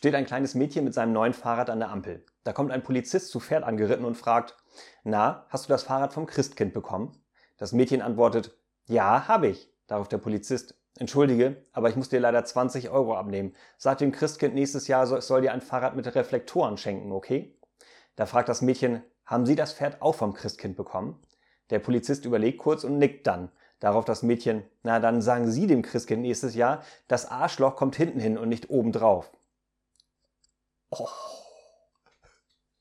steht ein kleines Mädchen mit seinem neuen Fahrrad an der Ampel. Da kommt ein Polizist zu Pferd angeritten und fragt, na, hast du das Fahrrad vom Christkind bekommen? Das Mädchen antwortet, ja, habe ich. Darauf der Polizist, entschuldige, aber ich muss dir leider 20 Euro abnehmen. Sag dem Christkind nächstes Jahr, es soll dir ein Fahrrad mit Reflektoren schenken, okay? Da fragt das Mädchen, haben Sie das Pferd auch vom Christkind bekommen? Der Polizist überlegt kurz und nickt dann. Darauf das Mädchen, na dann sagen Sie dem Christkind nächstes Jahr, das Arschloch kommt hinten hin und nicht oben drauf. Oh.